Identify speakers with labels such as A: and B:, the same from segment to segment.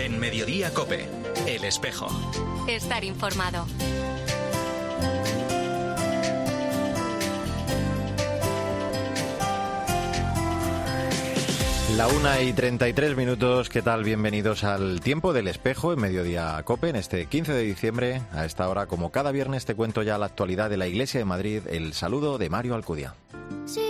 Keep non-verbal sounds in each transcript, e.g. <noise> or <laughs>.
A: En Mediodía Cope, El Espejo.
B: Estar informado.
C: La una y 33 minutos, ¿qué tal? Bienvenidos al Tiempo del Espejo en Mediodía Cope en este 15 de diciembre. A esta hora, como cada viernes, te cuento ya la actualidad de la Iglesia de Madrid. El saludo de Mario Alcudia.
D: será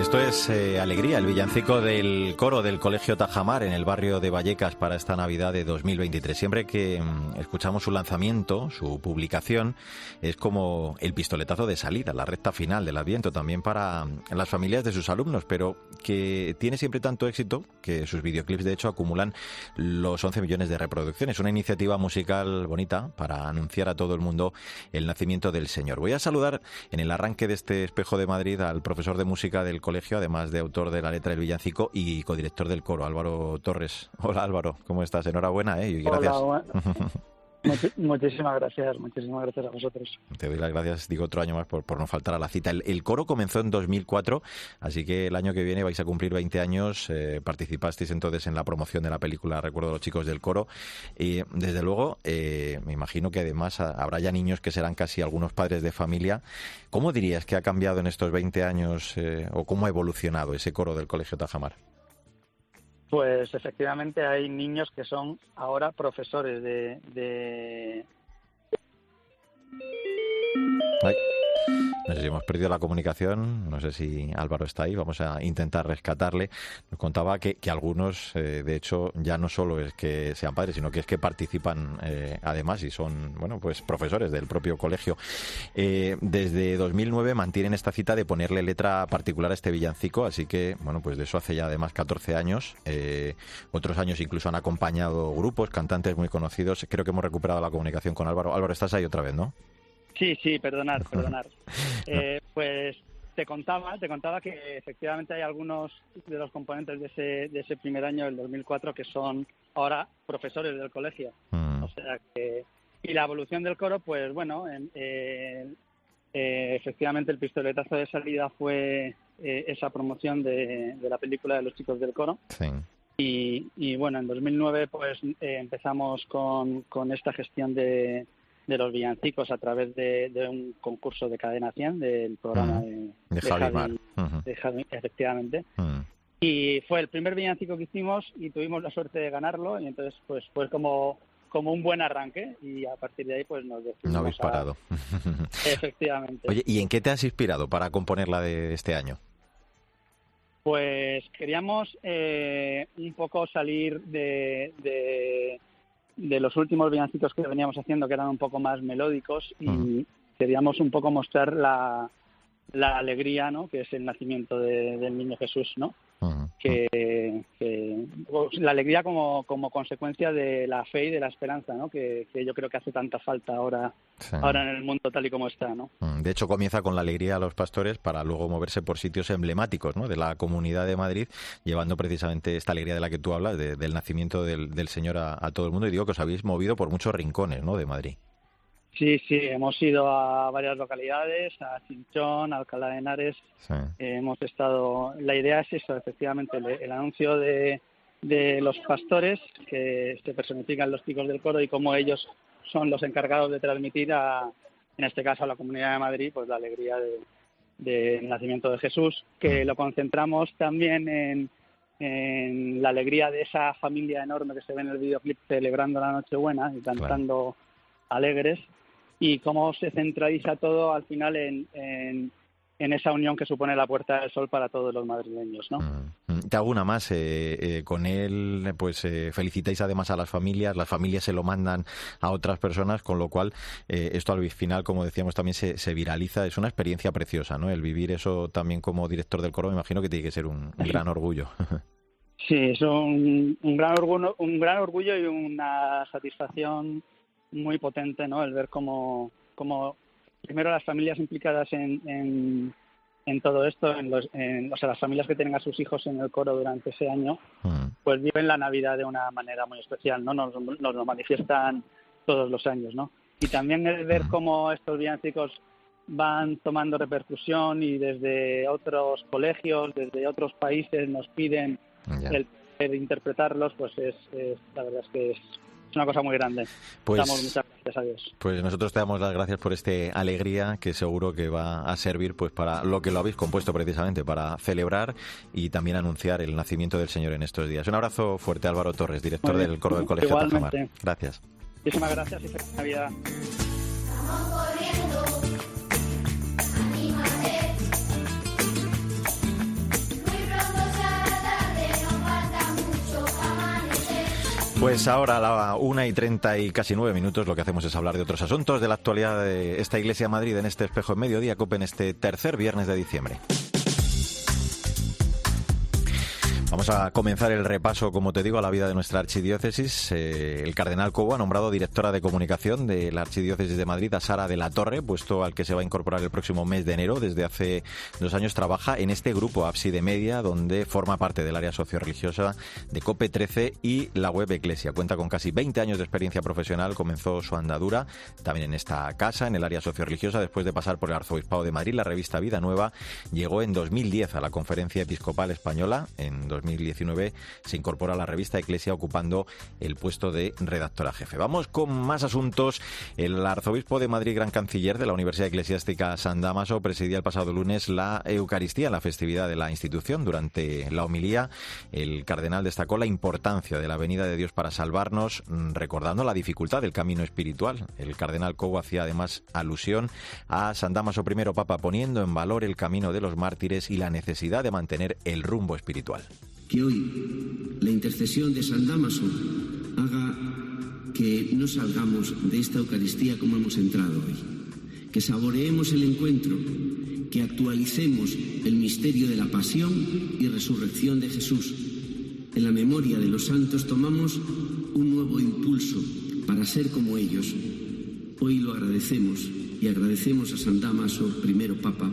C: Esto es eh, Alegría, el villancico del coro del Colegio Tajamar en el barrio de Vallecas para esta Navidad de 2023. Siempre que mm, escuchamos su lanzamiento, su publicación, es como el pistoletazo de salida, la recta final del Adviento también para mm, las familias de sus alumnos, pero que tiene siempre tanto éxito que sus videoclips de hecho acumulan los 11 millones de reproducciones. Una iniciativa musical bonita para anunciar a todo el mundo el nacimiento del Señor. Voy a saludar en el arranque de este espejo de Madrid al profesor de música del colegio, además de autor de la letra del villancico y codirector del coro, Álvaro Torres. Hola Álvaro, ¿cómo estás? Enhorabuena, ¿eh? Y gracias.
E: Hola, <laughs> muchísimas gracias, muchísimas gracias a vosotros.
C: Te doy las gracias, digo otro año más por, por no faltar a la cita. El, coro comenzó en 2004, así que el año que viene vais a cumplir 20 años. Eh, participasteis entonces en la promoción de la película Recuerdo a los chicos del coro. Y desde luego, eh, me imagino que además ha- habrá ya niños que serán casi algunos padres de familia. ¿Cómo dirías que ha cambiado en estos 20 años eh, o cómo ha evolucionado ese coro del Colegio Tajamar?
E: Pues efectivamente hay niños que son ahora profesores de, de-
C: No sé si hemos perdido la comunicación, no sé si Álvaro está ahí, vamos a intentar rescatarle. Nos contaba que, algunos, eh, de hecho, ya no solo es que sean padres, sino que es que participan eh, además y son, bueno, pues profesores del propio colegio. Eh, desde 2009 mantienen esta cita de ponerle letra particular a este villancico, así que, bueno, pues de eso hace ya además 14 años. Eh, otros años incluso han acompañado grupos, cantantes muy conocidos. Creo que hemos recuperado la comunicación con Álvaro. Álvaro, estás ahí otra vez, ¿no?
E: Sí, sí, perdonar, perdonar. <laughs> Eh, pues te contaba, te contaba que efectivamente hay algunos de los componentes de ese, de ese primer año, del 2004, que son ahora profesores del colegio.
C: Mm.
E: O sea que y la evolución del coro, pues bueno, en- eh, eh, efectivamente el pistoletazo de salida fue eh, esa promoción de, de la película de los chicos del coro.
C: Sí.
E: Y, y bueno, en 2009 pues eh, empezamos con, con esta gestión de, de los villancicos a través de, de un concurso de cadena 100 del programa de,
C: De Javi Mar.
E: De Javi, efectivamente.
C: Mm.
E: Y fue el primer villancico que hicimos y tuvimos la suerte de ganarlo y entonces pues fue como como un buen arranque y a partir de ahí pues nos decidimos
C: No habéis
E: a-
C: parado. <laughs>
E: efectivamente.
C: Oye, ¿y en qué te has inspirado para componer la de este año?
E: Pues queríamos eh, un poco salir de, de, de los últimos villancicos que veníamos haciendo, que eran un poco más melódicos, y queríamos un poco mostrar la, la alegría, ¿no? Que es el nacimiento de- del niño Jesús, ¿no? Que, que- la alegría como, como consecuencia de la fe y de la esperanza, ¿no? Que, que yo creo que hace tanta falta ahora,
C: Sí.
E: ahora en el mundo tal y como está, ¿no?
C: Mm, De hecho, comienza con la alegría a los pastores para luego moverse por sitios emblemáticos ¿no? de la Comunidad de Madrid, llevando precisamente esta alegría de la que tú hablas, de- del nacimiento del, del Señor a, a todo el mundo. Y digo que os habéis movido por muchos rincones ¿no? de Madrid.
E: Sí, sí, hemos ido a varias localidades, a Chinchón, a Alcalá de Henares,
C: Sí.
E: Eh, hemos estado la idea es eso efectivamente el, el anuncio de, de los pastores que se personifican los chicos del coro y cómo ellos son los encargados de transmitir a en este caso a la comunidad de Madrid pues la alegría de- del nacimiento de Jesús que lo concentramos también en, en la alegría de esa familia enorme que se ve en el videoclip celebrando la Nochebuena y cantando alegres y cómo se centraliza todo al final en, en, en esa unión que supone la Puerta del Sol para todos los madrileños, ¿no?
C: Mm, Te hago una más. eh, eh, con él, pues eh, felicitáis además a las familias, las familias se lo mandan a otras personas, con lo cual eh, esto al final, como decíamos, también se, se viraliza. Es una experiencia preciosa, ¿no? El vivir eso también como director del coro, me imagino que tiene que ser un, un gran orgullo. <laughs>
E: Sí, es un, un gran orgullo, un gran orgullo y una satisfacción muy potente, ¿no? El ver cómo, cómo primero las familias implicadas en, en, en todo esto, en los, en, o sea, las familias que tienen a sus hijos en el coro durante ese año,
C: Mm,
E: pues viven la Navidad de una manera muy especial, ¿no? Nos, nos lo manifiestan todos los años, ¿no? Y también el ver cómo estos villancicos van tomando repercusión y desde otros colegios, desde otros países nos piden el poder interpretarlos, pues es, la verdad es que es una cosa muy grande.
C: Pues,
E: Damos muchas gracias a Dios.
C: Pues nosotros te damos las gracias por esta alegría que seguro que va a servir pues para lo que lo habéis compuesto precisamente, para celebrar y también anunciar el nacimiento del Señor en estos días. Un abrazo fuerte Álvaro Torres, director del coro del Colegio Tajamar. Gracias.
E: Muchísimas gracias y feliz Navidad.
C: Pues ahora a la una y treinta y casi nueve minutos lo que hacemos es hablar de otros asuntos de la actualidad de esta Iglesia de Madrid en este espejo en mediodía, COPE en este tercer viernes de diciembre. Vamos a comenzar el repaso, como te digo, a la vida de nuestra archidiócesis. Eh, el cardenal Cobo ha nombrado directora de comunicación de la archidiócesis de Madrid a Sara de la Torre, puesto al que se va a incorporar el próximo mes de enero. Desde hace dos años trabaja en este grupo Abside Media, donde forma parte del área socioreligiosa de COPE 13 y la web Eclesia. Cuenta con casi 20 años de experiencia profesional. Comenzó su andadura también en esta casa, en el área socioreligiosa, después de pasar por el Arzobispado de Madrid. La revista Vida Nueva llegó en 2010 a la Conferencia Episcopal Española en 2019 se incorpora a la revista Eclesia ocupando el puesto de redactora jefe. Vamos con más asuntos. El arzobispo de Madrid, gran canciller de la Universidad Eclesiástica San Damaso, presidía el pasado lunes la Eucaristía, la festividad de la institución. Durante la homilía, el cardenal destacó la importancia de la venida de Dios para salvarnos, recordando la dificultad del camino espiritual. El cardenal Cobo hacía además alusión a San Damaso I, Papa, poniendo en valor el camino de los mártires y la necesidad de mantener el rumbo espiritual
F: que hoy la intercesión de San Damaso haga que no salgamos de esta Eucaristía como hemos entrado hoy, que saboreemos el encuentro, que actualicemos el misterio de la pasión y resurrección de Jesús. En la memoria de los santos tomamos un nuevo impulso para ser como ellos. Hoy lo agradecemos y agradecemos a San Damaso, primero Papa,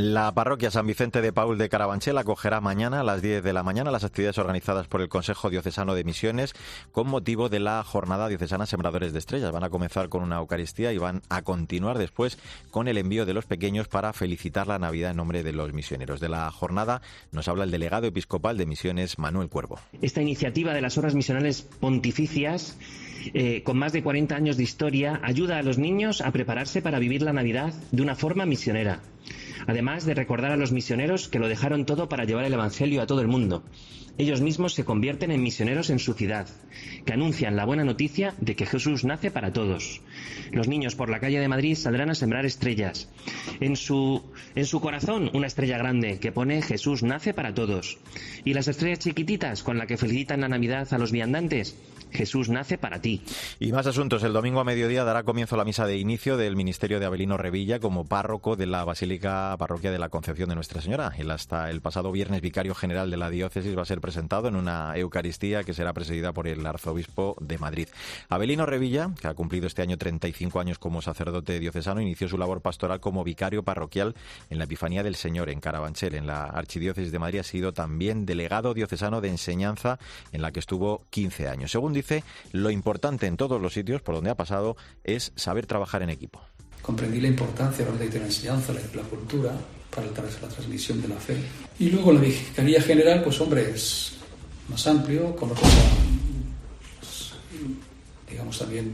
C: la parroquia San Vicente de Paul de Carabanchel acogerá mañana a las 10 de la mañana las actividades organizadas por el Consejo Diocesano de Misiones con motivo de la jornada diocesana Sembradores de Estrellas. Van a comenzar con una Eucaristía y van a continuar después con el envío de los pequeños para felicitar la Navidad en nombre de los misioneros. De la jornada nos habla el delegado episcopal de Misiones, Manuel Cuervo.
G: Esta iniciativa de las horas misionales pontificias eh, con más de 40 años de historia, ayuda a los niños a prepararse para vivir la Navidad de una forma misionera además de recordar a los misioneros que lo dejaron todo para llevar el Evangelio a todo el mundo. Ellos mismos se convierten en misioneros en su ciudad, que anuncian la buena noticia de que Jesús nace para todos. Los niños por la calle de Madrid saldrán a sembrar estrellas. En su, en su corazón una estrella grande que pone Jesús nace para todos. Y las estrellas chiquititas con la que felicitan la Navidad a los viandantes Jesús nace para ti.
C: Y más asuntos. El domingo a mediodía dará comienzo la misa de inicio del ministerio de Abelino Revilla como párroco de la Basílica Parroquia de la Concepción de Nuestra Señora. Él hasta el pasado viernes vicario general de la diócesis va a ser presentado en una Eucaristía que será presidida por el arzobispo de Madrid. Abelino Revilla, que ha cumplido este año 35 años como sacerdote diocesano, inició su labor pastoral como vicario parroquial en la Epifanía del Señor en Carabanchel, en la Archidiócesis de Madrid. Ha sido también delegado diocesano de enseñanza en la que estuvo 15 años. Según dice, lo importante en todos los sitios por donde ha pasado es saber trabajar en equipo.
H: Comprendí la importancia de la enseñanza, la, cultura, para la transmisión de la fe. Y luego la vicaría general, pues hombre, es más amplio, conoce, pues, digamos, también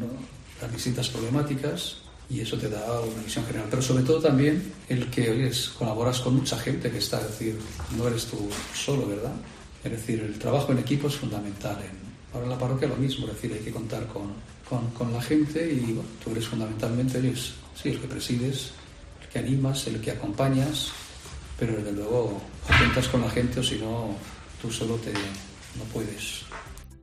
H: las distintas problemáticas y eso te da una visión general. Pero sobre todo también el que, oyes, colaboras con mucha gente que está, es decir, no eres tú solo, ¿verdad? Es decir, el trabajo en equipo es fundamental en, en la parroquia lo mismo, es decir, hay que contar con, con, la gente y bueno, tú eres fundamentalmente eres, sí, el que presides, el que animas, el que acompañas, pero desde luego cuentas con la gente o si no, tú solo te, no puedes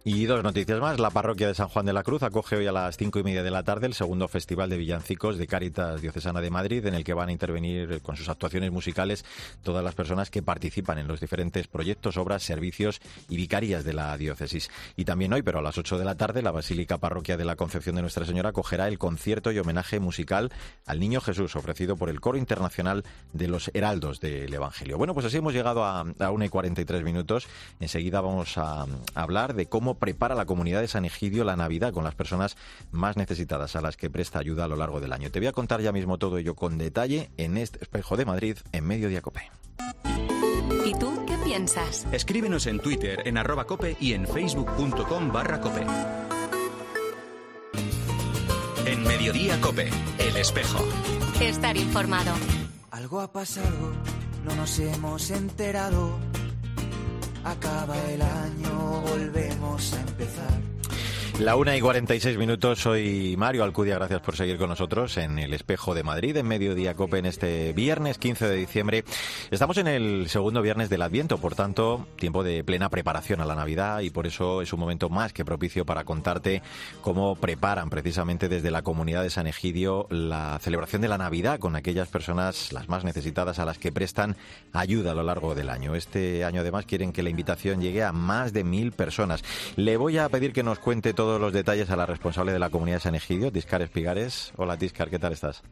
C: Y dos noticias más. La parroquia de San Juan de la Cruz acoge hoy a las cinco y media de la tarde el segundo Festival de Villancicos de Cáritas Diocesana de Madrid, en el que van a intervenir con sus actuaciones musicales todas las personas que participan en los diferentes proyectos, obras, servicios y vicarias de la diócesis. Y también hoy, pero a las ocho de la tarde, la Basílica Parroquia de la Concepción de Nuestra Señora acogerá el concierto y homenaje musical al Niño Jesús, ofrecido por el Coro Internacional de los Heraldos del Evangelio. Bueno, pues así hemos llegado a, una y cuarenta y tres minutos. Enseguida vamos a hablar de cómo prepara la comunidad de San Egidio la Navidad con las personas más necesitadas a las que presta ayuda a lo largo del año. Te voy a contar ya mismo todo ello con detalle en este espejo de Madrid en Mediodía Cope.
B: ¿Y tú qué piensas?
A: Escríbenos en Twitter en arroba cope y en facebook.com barra cope. En Mediodía Cope, El Espejo.
B: Estar informado.
I: Algo ha pasado, no nos hemos enterado. Acaba el año, volvemos a empezar.
C: La una y 46 minutos, soy Mario Alcudia, gracias por seguir con nosotros en el Espejo de Madrid, en Mediodía Cope, en este viernes 15 de diciembre. Estamos en el segundo viernes del Adviento, por tanto, tiempo de plena preparación a la Navidad y por eso es un momento más que propicio para contarte cómo preparan precisamente desde la comunidad de San Egidio la celebración de la Navidad con aquellas personas las más necesitadas a las que prestan ayuda a lo largo del año. Este año además quieren que la invitación llegue a más de mil personas. Le voy a pedir que nos cuente todos los detalles a la responsable de la comunidad de San Egidio, Tiscar Espigares. Hola Tiscar, ¿qué tal estás?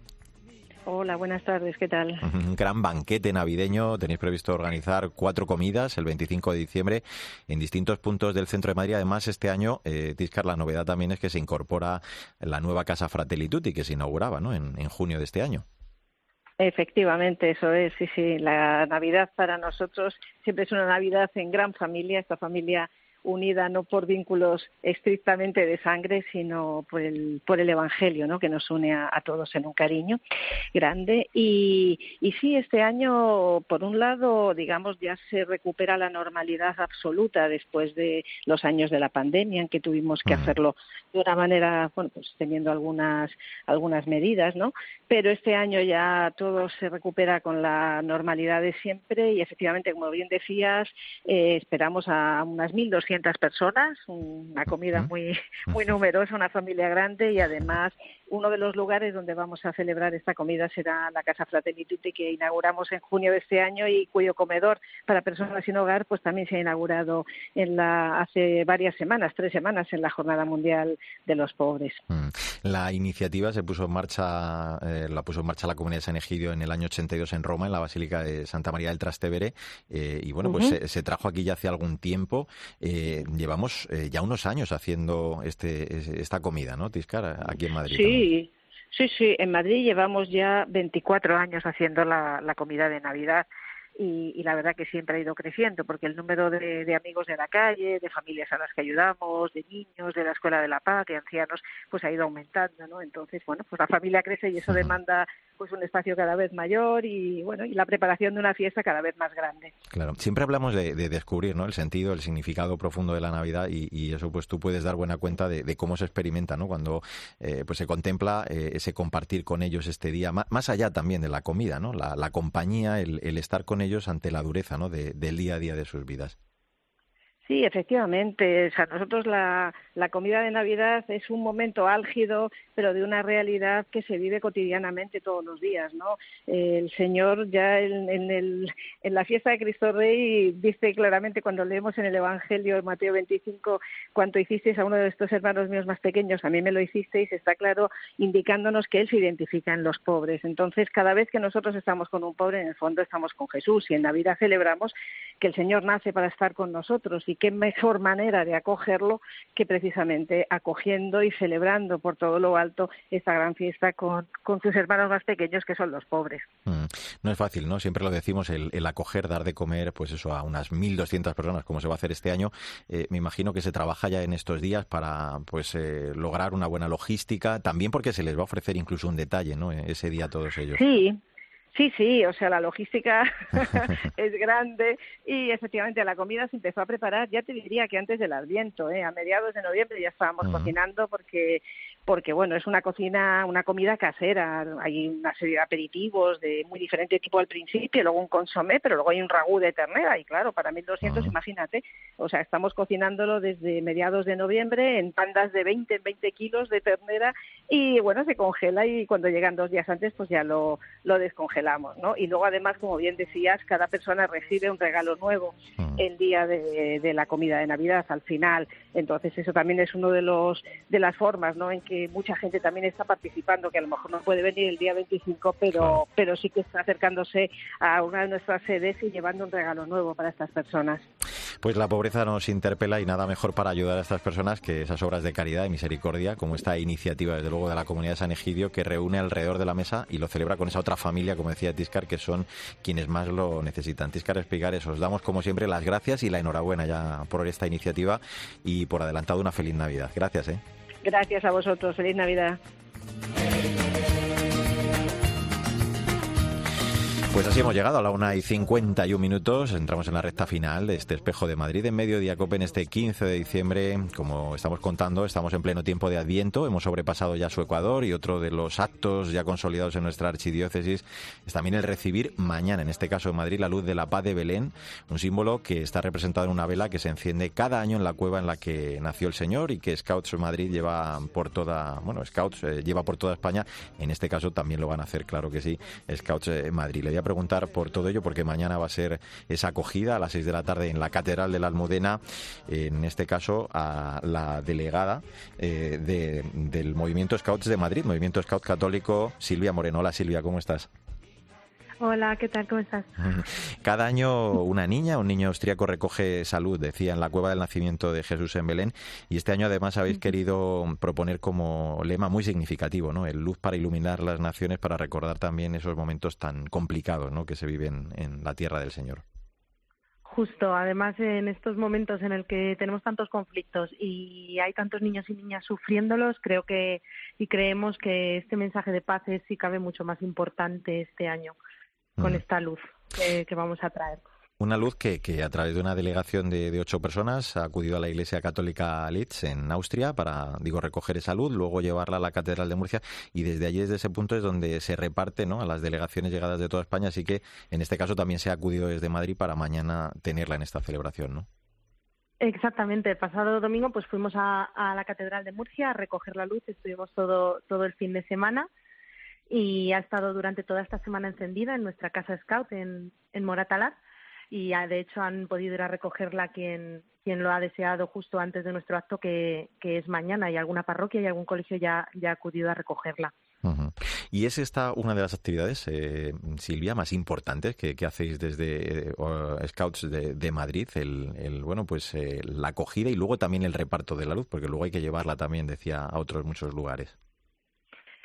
J: Hola, buenas tardes, ¿qué tal?
C: Un gran banquete navideño. Tenéis previsto organizar cuatro comidas el 25 de diciembre en distintos puntos del centro de Madrid. Además, este año, eh, Tiscar, la novedad también es que se incorpora la nueva Casa Fratelli Tutti que se inauguraba ¿no? en, en junio de este año.
J: Efectivamente, eso es, sí, sí. La Navidad para nosotros siempre es una Navidad en gran familia, esta familia unida no por vínculos estrictamente de sangre, sino por el, por el Evangelio, ¿no? que nos une a, a todos en un cariño grande. Y, y sí, este año, por un lado, digamos, ya se recupera la normalidad absoluta después de los años de la pandemia, en que tuvimos que hacerlo de una manera, bueno, pues teniendo algunas, algunas medidas, ¿no? Pero este año ya todo se recupera con la normalidad de siempre y efectivamente, como bien decías, eh, esperamos a unas 1.200 personas, una comida muy, muy numerosa, una familia grande y además uno de los lugares donde vamos a celebrar esta comida será la Casa Fratelli Tutti que inauguramos en junio de este año y cuyo comedor para personas sin hogar pues también se ha inaugurado en la, hace varias semanas, tres semanas en la Jornada Mundial de los Pobres.
C: Mm. La iniciativa se puso en marcha, eh, la puso en marcha la comunidad de San Egidio en el año 82 en Roma, en la Basílica de Santa María del Trastevere, eh, y bueno, pues se, se trajo aquí ya hace algún tiempo. Eh, llevamos eh, ya unos años haciendo este, es- esta comida, ¿no, Tiscar? Aquí en Madrid. también.
J: Sí, sí, sí. En Madrid llevamos ya 24 años haciendo la, la comida de Navidad y, y la verdad que siempre ha ido creciendo porque el número de, de amigos de la calle, de familias a las que ayudamos, de niños, de la escuela de la paz, de ancianos, pues ha ido aumentando, ¿no? Entonces, bueno, pues la familia crece y eso demanda pues un espacio cada vez mayor y bueno y la preparación de una fiesta cada vez más grande.
C: Claro, siempre hablamos de, de descubrir ¿no? el sentido, el significado profundo de la Navidad y, y eso pues tú puedes dar buena cuenta de, cómo se experimenta ¿no? cuando eh, pues se contempla eh, ese compartir con ellos este día, más allá también de la comida, ¿no? la, compañía, el, estar con ellos ante la dureza ¿no? de- del día a día de sus vidas.
J: Sí, efectivamente. O sea, nosotros la, la comida de Navidad es un momento álgido, pero de una realidad que se vive cotidianamente todos los días, ¿no? El Señor ya en, en, el, en la fiesta de Cristo Rey dice claramente cuando leemos en el Evangelio de Mateo 25 cuanto hicisteis a uno de estos hermanos míos más pequeños, a mí me lo hicisteis, está claro indicándonos que Él se identifica en los pobres. Entonces, cada vez que nosotros estamos con un pobre, en el fondo estamos con Jesús y en Navidad celebramos que el Señor nace para estar con nosotros y qué mejor manera de acogerlo que precisamente acogiendo y celebrando por todo lo alto esta gran fiesta con, con sus hermanos más pequeños que son los pobres.
C: Mm, No es fácil, ¿no? Siempre lo decimos, el, el acoger, dar de comer, pues eso, a unas 1.200 personas, como se va a hacer este año. Eh, me imagino que se trabaja ya en estos días para, pues, eh, lograr una buena logística, también porque se les va a ofrecer incluso un detalle, ¿no? Ese día a todos ellos.
J: Sí, Sí, sí, o sea, la logística <laughs> <laughs> es grande y efectivamente la comida se empezó a preparar, ya te diría que antes del Adviento, ¿eh? a mediados de noviembre ya estábamos cocinando porque porque bueno, es una cocina, una comida casera, hay una serie de aperitivos de muy diferente tipo al principio, luego un consomé, pero luego hay un ragú de ternera. Y claro, para 1200, imagínate, o sea, estamos cocinándolo desde mediados de noviembre en pandas de 20 en 20 kilos de ternera. Y bueno, se congela y cuando llegan dos días antes pues ya lo, lo descongelamos, ¿no? Y luego además, como bien decías, cada persona recibe un regalo nuevo el día de, de la comida de Navidad al final, entonces eso también es uno de los de las formas, ¿no? En que mucha gente también está participando, que a lo mejor no puede venir el día 25, pero, pero sí que está acercándose a una de nuestras sedes y llevando un regalo nuevo para estas personas.
C: Pues la pobreza nos interpela y nada mejor para ayudar a estas personas que esas obras de caridad y misericordia, como esta iniciativa, desde luego, de la comunidad de San Egidio, que reúne alrededor de la mesa y lo celebra con esa otra familia, como decía Tiscar, que son quienes más lo necesitan. Tiscar Espigares, os damos como siempre las gracias y la enhorabuena ya por esta iniciativa y por adelantado una feliz Navidad. Gracias, ¿eh?
J: Gracias a vosotros. Feliz Navidad.
C: Pues así hemos llegado a la una y 51 minutos. Entramos en la recta final de este espejo de Madrid en Mediodía Cope en este 15 de diciembre. Como estamos contando, estamos en pleno tiempo de Adviento. Hemos sobrepasado ya su Ecuador y otro de los actos ya consolidados en nuestra archidiócesis es también el recibir mañana, en este caso en Madrid, la luz de la paz de Belén, un símbolo que está representado en una vela que se enciende cada año en la cueva en la que nació el Señor y que Scouts Madrid lleva por toda, bueno, Scouts eh, lleva por toda España. En este caso también lo van a hacer, claro que sí, Scouts eh, Madrid. Preguntar por todo ello porque mañana va a ser esa acogida a las seis de la tarde en la Catedral de la Almudena, en este caso a la delegada eh, de, del Movimiento Scouts de Madrid, Movimiento Scout Católico, Silvia Moreno. Hola Silvia, ¿cómo estás?
K: Hola, ¿qué tal? ¿Cómo estás? <laughs>
C: Cada año una niña, un niño austríaco recoge salud, decía, en la cueva del nacimiento de Jesús en Belén. Y este año además habéis querido proponer como lema muy significativo, ¿no? El luz para iluminar las naciones, para recordar también esos momentos tan complicados, ¿no? Que se viven en la tierra del Señor.
K: Justo, además en estos momentos en el que tenemos tantos conflictos y hay tantos niños y niñas sufriéndolos, creo que y creemos que este mensaje de paz es si cabe mucho más importante este año con esta luz que, vamos a traer.
C: Una luz que, que, a través de una delegación de, ocho personas ha acudido a la Iglesia Católica Litz en Austria para, digo, recoger esa luz, luego llevarla a la Catedral de Murcia y desde allí, desde ese punto, es donde se reparte ¿no? a las delegaciones llegadas de toda España. Así que en este caso también se ha acudido desde Madrid para mañana tenerla en esta celebración, ¿no?
K: Exactamente. El pasado domingo pues fuimos a, a la Catedral de Murcia a recoger la luz. Estuvimos todo, todo el fin de semana y ha estado durante toda esta semana encendida en nuestra casa scout en, en Moratalaz y de hecho han podido ir a recogerla quien, quien lo ha deseado justo antes de nuestro acto que, que es mañana y alguna parroquia y algún colegio ya, ya ha acudido a recogerla.
C: Y es esta una de las actividades, eh, Silvia, más importantes que, que hacéis desde eh, Scouts de, de, Madrid, el, el bueno, pues eh, la acogida y luego también el reparto de la luz, porque luego hay que llevarla también, decía, a otros muchos lugares.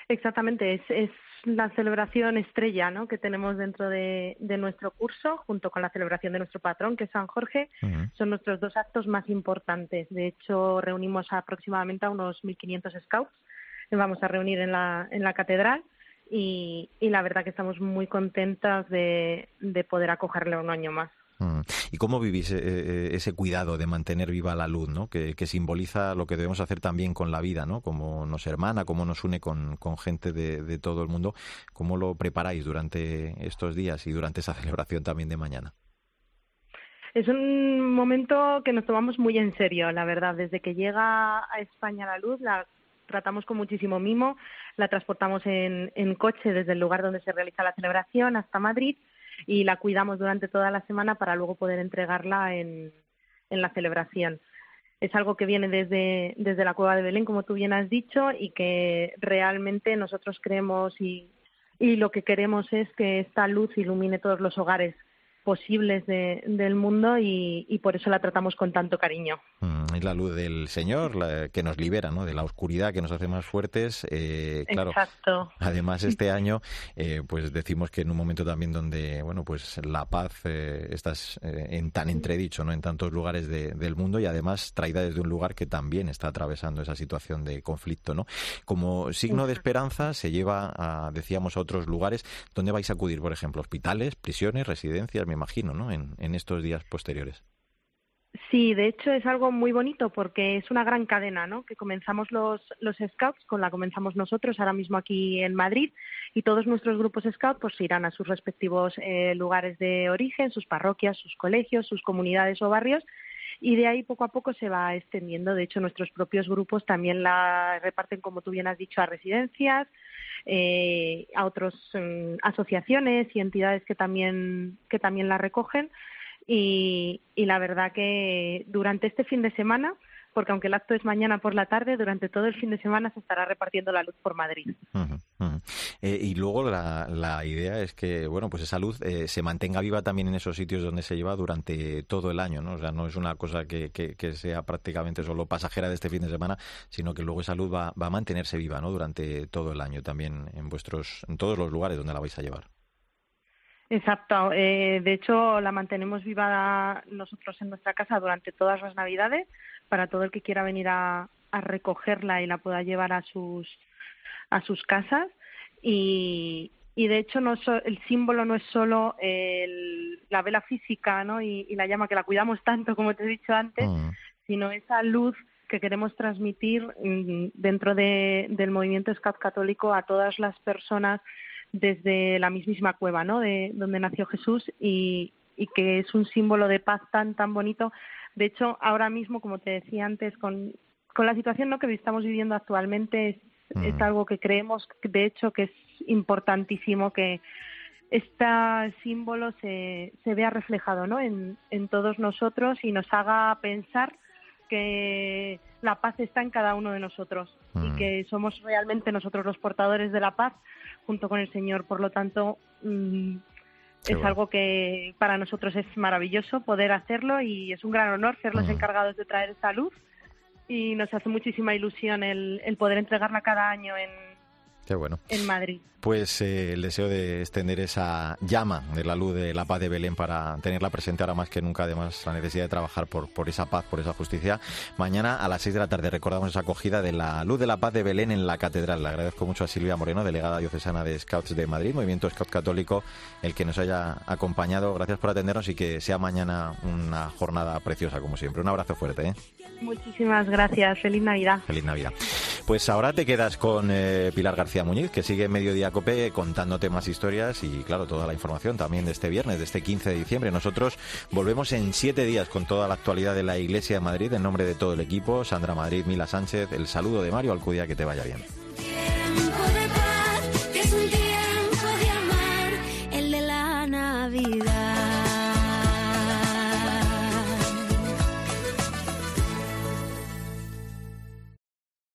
K: Exactamente, es, es la celebración estrella ¿no? que tenemos dentro de, de, nuestro curso, junto con la celebración de nuestro patrón, que es San Jorge. Son nuestros dos actos más importantes. De hecho, reunimos aproximadamente a unos 1.500 scouts. Vamos a reunir en la, en la catedral y, y la verdad que estamos muy contentas de, de poder acogerle un año más.
C: Mm. ¿Y cómo vivís eh, eh, ese cuidado de mantener viva la luz, ¿no? que, simboliza lo que debemos hacer también con la vida, ¿no? como nos hermana, cómo nos une con, gente de, todo el mundo? ¿Cómo lo preparáis durante estos días y durante esa <laughs> celebración también de mañana?
K: Es un momento que nos tomamos muy en serio, la verdad. Desde que llega a España la luz, la tratamos con muchísimo mimo, la transportamos en, en coche desde el lugar donde se realiza la celebración hasta Madrid y la cuidamos durante toda la semana para luego poder entregarla en, en la celebración. Es algo que viene desde, desde la cueva de Belén, como tú bien has dicho, y que realmente nosotros creemos y, y lo que queremos es que esta luz ilumine todos los hogares posibles de, del mundo y, y, por eso la tratamos con tanto cariño.
C: Mm, es la luz del Señor la, que nos libera ¿no? de la oscuridad, que nos hace más fuertes. Eh, claro,
K: Exacto.
C: Además, este <laughs> año, eh, pues decimos que en un momento también donde bueno, pues la paz eh, está eh, en tan entredicho ¿no? en tantos lugares de, del mundo y además traída desde un lugar que también está atravesando esa situación de conflicto. ¿no? Como signo de esperanza se lleva, a, decíamos, a otros lugares. ¿Dónde vais a acudir, por ejemplo? ¿Hospitales, prisiones, residencias? Imagino, ¿no? En, en estos días posteriores.
K: Sí, de hecho es algo muy bonito porque es una gran cadena, ¿no? Que comenzamos los, los scouts, con la comenzamos nosotros ahora mismo aquí en Madrid y todos nuestros grupos scouts pues irán a sus respectivos eh, lugares de origen, sus parroquias, sus colegios, sus comunidades o barrios y de ahí poco a poco se va extendiendo. De hecho, nuestros propios grupos también la reparten, como tú bien has dicho, a residencias, eh, a otras mm, asociaciones y entidades que también, que también la recogen y, la verdad que durante este fin de semana, porque aunque el acto es mañana por la tarde, durante todo el fin de semana se estará repartiendo la luz por Madrid.
C: Eh, y luego la, la, idea es que, bueno, pues esa luz eh, se mantenga viva también en esos sitios donde se lleva durante todo el año, ¿no? O sea, no es una cosa que, que, sea prácticamente solo pasajera de este fin de semana, sino que luego esa luz va, va a mantenerse viva, ¿no? Durante todo el año también en vuestros, en todos los lugares donde la vais a llevar.
K: Exacto. Eh, de hecho, la mantenemos viva nosotros en nuestra casa durante todas las Navidades para todo el que quiera venir a, recogerla y la pueda llevar a sus a sus casas y, y de hecho no el símbolo no es solo el, la vela física ¿no? Y, la llama que la cuidamos tanto como te he dicho antes mm. sino esa luz que queremos transmitir mm, dentro de, del movimiento Scout católico a todas las personas desde la mismísima cueva, ¿no? De donde nació Jesús y, y que es un símbolo de paz tan tan bonito. De hecho, ahora mismo, como te decía antes, con, con la situación ¿no? que estamos viviendo actualmente, es, mm. algo que creemos, de hecho, que es importantísimo que este símbolo se, se vea reflejado ¿no? en, en todos nosotros y nos haga pensar que la paz está en cada uno de nosotros y mm. que somos realmente nosotros los portadores de la paz junto con el Señor. Por lo tanto, mm, es algo que para nosotros es maravilloso poder hacerlo y es un gran honor ser los mm. encargados de traer esta luz y nos hace muchísima ilusión el, el poder entregarla cada año en,
C: Qué bueno.
K: En Madrid.
C: Pues eh, el deseo de extender esa llama de la luz de la paz de Belén para tenerla presente ahora más que nunca, además la necesidad de trabajar por, por esa paz, por esa justicia. Mañana a las 6 de la tarde recordamos esa acogida de la luz de la paz de Belén en la catedral. Le agradezco mucho a Silvia Moreno, delegada diocesana de Scouts de Madrid, Movimiento Scout Católico, el que nos haya acompañado. Gracias por atendernos y que sea mañana una jornada preciosa como siempre. Un abrazo fuerte. ¿eh?
K: Muchísimas gracias. Feliz Navidad.
C: Feliz Navidad. Pues ahora te quedas con eh, Pilar García Muñiz, que sigue en Mediodía Cope contándote más historias y, claro, toda la información también de este viernes, de este 15 de diciembre. Nosotros volvemos en siete días con toda la actualidad de la Iglesia de Madrid en nombre de todo el equipo. Sandra Madrid, Mila Sánchez, el saludo de Mario Alcudia, que te vaya bien.